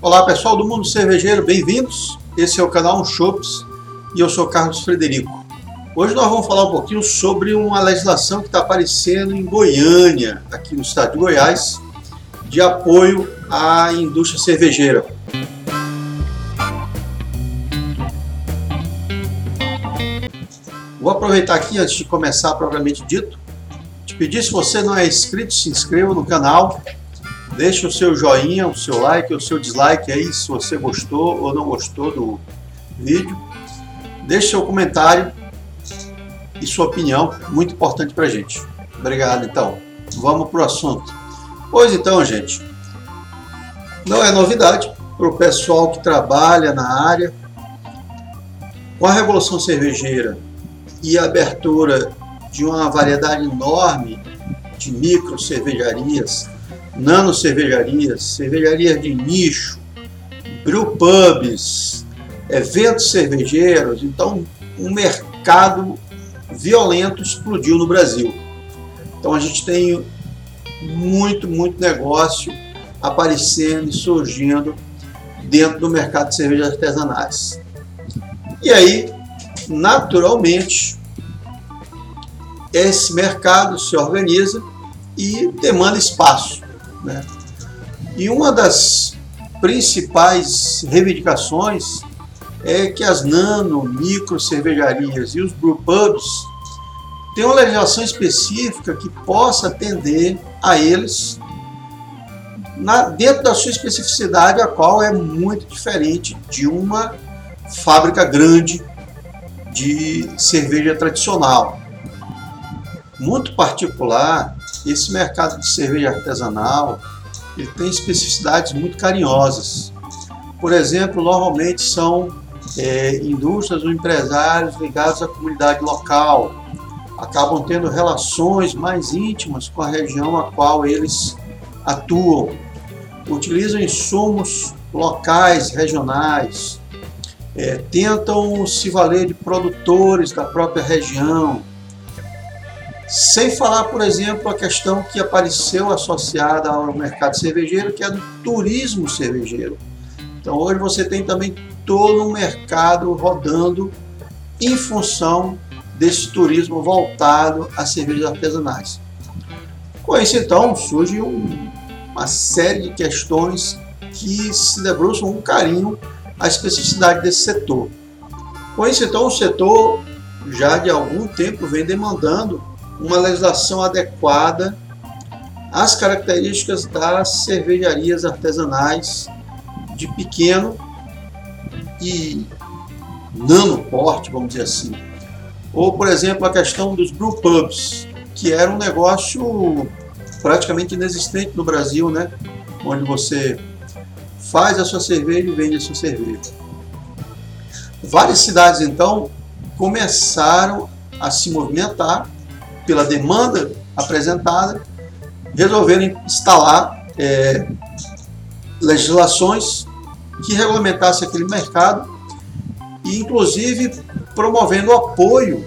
Olá pessoal do Mundo Cervejeiro, bem-vindos. Esse é o canal Shops e eu sou Carlos Frederico. Hoje nós vamos falar um pouquinho sobre uma legislação que está aparecendo em Goiânia, aqui no estado de Goiás, de apoio à indústria cervejeira. Vou aproveitar aqui antes de começar propriamente dito, te pedir se você não é inscrito, se inscreva no canal, Deixe o seu joinha, o seu like, o seu dislike aí se você gostou ou não gostou do vídeo. Deixe seu comentário e sua opinião, muito importante para gente. Obrigado, então. Vamos para o assunto. Pois então, gente, não é novidade para o pessoal que trabalha na área. Com a Revolução Cervejeira e a abertura de uma variedade enorme de micro cervejarias nano cervejarias, cervejarias de nicho, brewpubs, eventos cervejeiros. Então, um mercado violento explodiu no Brasil. Então, a gente tem muito, muito negócio aparecendo e surgindo dentro do mercado de cervejas artesanais. E aí, naturalmente, esse mercado se organiza e demanda espaço. Né? E uma das principais reivindicações é que as nano, micro cervejarias e os brewpubs tenham uma legislação específica que possa atender a eles na, dentro da sua especificidade, a qual é muito diferente de uma fábrica grande de cerveja tradicional. Muito particular esse mercado de cerveja artesanal ele tem especificidades muito carinhosas. Por exemplo, normalmente são é, indústrias ou empresários ligados à comunidade local, acabam tendo relações mais íntimas com a região a qual eles atuam, utilizam insumos locais, regionais, é, tentam se valer de produtores da própria região, sem falar, por exemplo, a questão que apareceu associada ao mercado cervejeiro, que é do turismo cervejeiro. Então hoje você tem também todo um mercado rodando em função desse turismo voltado a cervejas artesanais. Com isso então surge um, uma série de questões que se debruçam com carinho a especificidade desse setor. Com isso então o setor já de algum tempo vem demandando uma legislação adequada às características das cervejarias artesanais de pequeno e nano porte, vamos dizer assim. Ou, por exemplo, a questão dos brewpubs, que era um negócio praticamente inexistente no Brasil, né? onde você faz a sua cerveja e vende a sua cerveja. Várias cidades, então, começaram a se movimentar pela demanda apresentada, resolveram instalar é, legislações que regulamentassem aquele mercado e, inclusive, promovendo apoio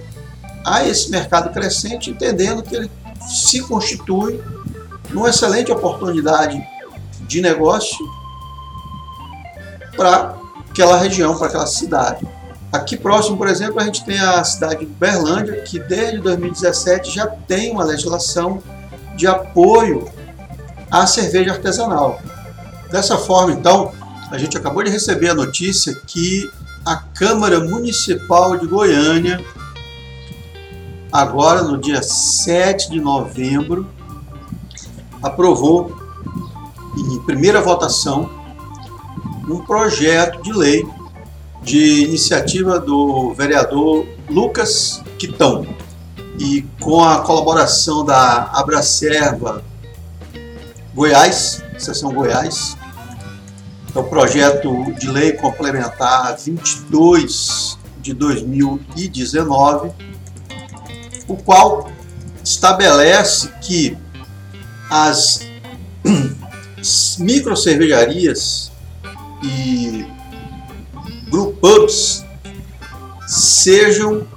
a esse mercado crescente, entendendo que ele se constitui numa excelente oportunidade de negócio para aquela região, para aquela cidade. Aqui próximo, por exemplo, a gente tem a cidade de Berlândia, que desde 2017 já tem uma legislação de apoio à cerveja artesanal. Dessa forma, então, a gente acabou de receber a notícia que a Câmara Municipal de Goiânia, agora no dia 7 de novembro, aprovou em primeira votação um projeto de lei de iniciativa do vereador Lucas Quitão. E com a colaboração da Abracerva Goiás, seção Goiás, é o projeto de lei complementar 22 de 2019, o qual estabelece que as micro cervejarias e brewpubs sejam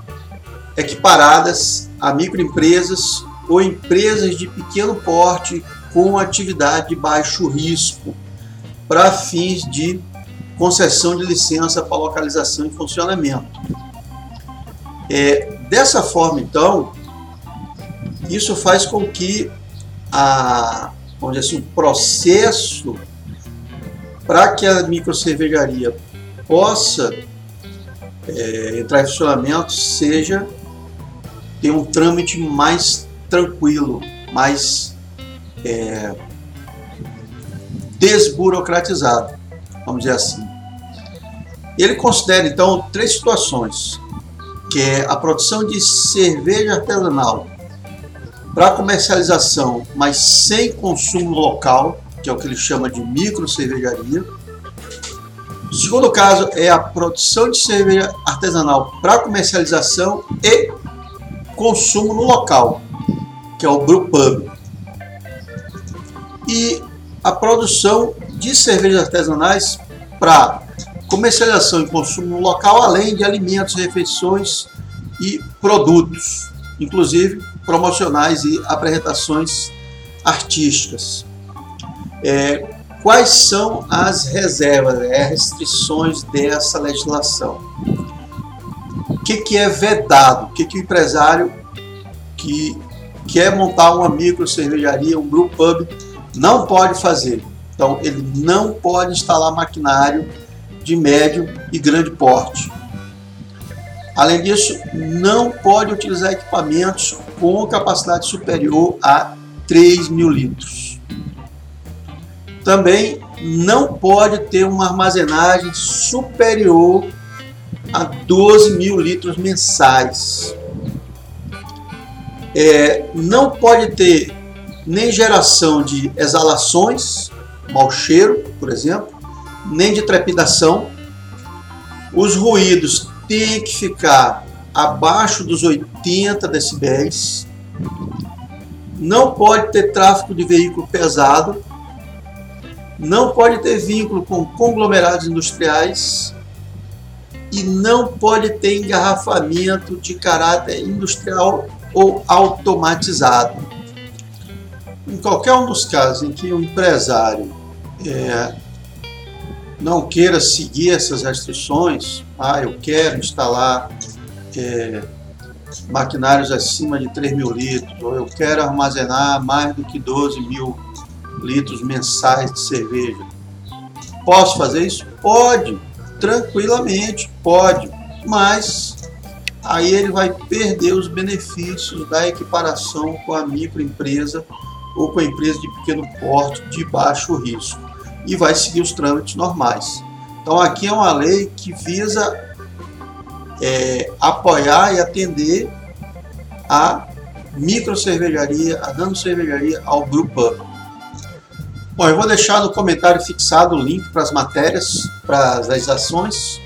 equiparadas a microempresas ou empresas de pequeno porte com atividade de baixo risco. para fins de concessão de licença para localização e funcionamento. É, dessa forma, então, isso faz com que a, vamos dizer assim, o processo para que a microcervejaria possa é, entrar em funcionamento seja ter um trâmite mais tranquilo, mais é, desburocratizado, vamos dizer assim. Ele considera então três situações, que é a produção de cerveja artesanal para comercialização, mas sem consumo local, que é o que ele chama de micro cervejaria. O segundo caso é a produção de cerveja artesanal para comercialização e consumo no local, que é o brewpub. E a produção de cervejas artesanais para comercialização e consumo no local, além de alimentos, refeições e produtos, inclusive promocionais e apresentações artísticas. É, quais são as reservas, é, as restrições dessa legislação? O que, que é vedado? O que, que o empresário que quer montar uma micro cervejaria, um brew pub, não pode fazer? Então, ele não pode instalar maquinário de médio e grande porte. Além disso, não pode utilizar equipamentos com capacidade superior a 3 mil litros. Também não pode ter uma armazenagem superior a 12 mil litros mensais. É, não pode ter nem geração de exalações, mau cheiro, por exemplo, nem de trepidação. Os ruídos têm que ficar abaixo dos 80 decibéis. Não pode ter tráfego de veículo pesado. Não pode ter vínculo com conglomerados industriais. E não pode ter engarrafamento de caráter industrial ou automatizado. Em qualquer um dos casos em que o empresário é, não queira seguir essas restrições, ah, eu quero instalar é, maquinários acima de 3 mil litros, ou eu quero armazenar mais do que 12 mil litros mensais de cerveja. Posso fazer isso? Pode, tranquilamente, pode, mas aí ele vai perder os benefícios da equiparação com a microempresa ou com a empresa de pequeno porte de baixo risco e vai seguir os trâmites normais. Então aqui é uma lei que visa é, apoiar e atender a micro cervejaria, a nano cervejaria, ao grupo Bom, eu vou deixar no comentário fixado o link para as matérias, para as legislações.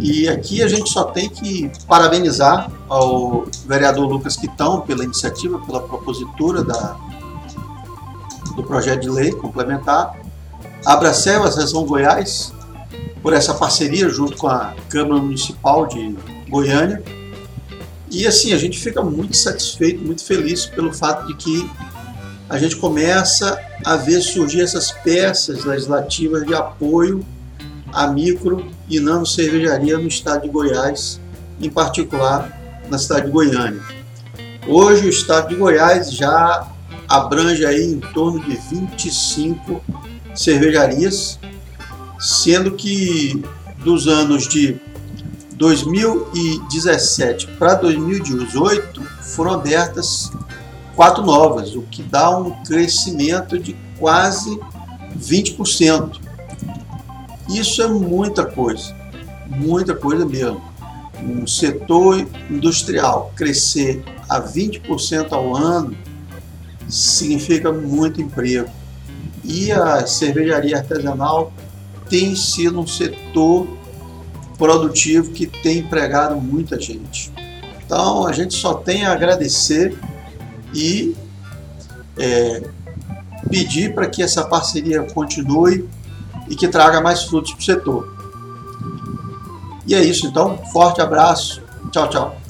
E aqui a gente só tem que parabenizar ao vereador Lucas Quitão pela iniciativa, pela propositura da, do projeto de lei complementar. Abracel, a Sessão Goiás, por essa parceria junto com a Câmara Municipal de Goiânia. E assim, a gente fica muito satisfeito, muito feliz pelo fato de que a gente começa a ver surgir essas peças legislativas de apoio à micro e nano cervejaria no estado de Goiás, em particular na cidade de Goiânia. Hoje o estado de Goiás já abrange aí em torno de 25 cervejarias sendo que dos anos de 2017 para 2018 foram abertas quatro novas, o que dá um crescimento de quase 20%. Isso é muita coisa, muita coisa mesmo. Um setor industrial crescer a 20% ao ano significa muito emprego. E a cervejaria artesanal tem sido um setor produtivo que tem empregado muita gente. Então a gente só tem a agradecer e é, pedir para que essa parceria continue e que traga mais frutos para o setor. E é isso então, forte abraço, tchau, tchau.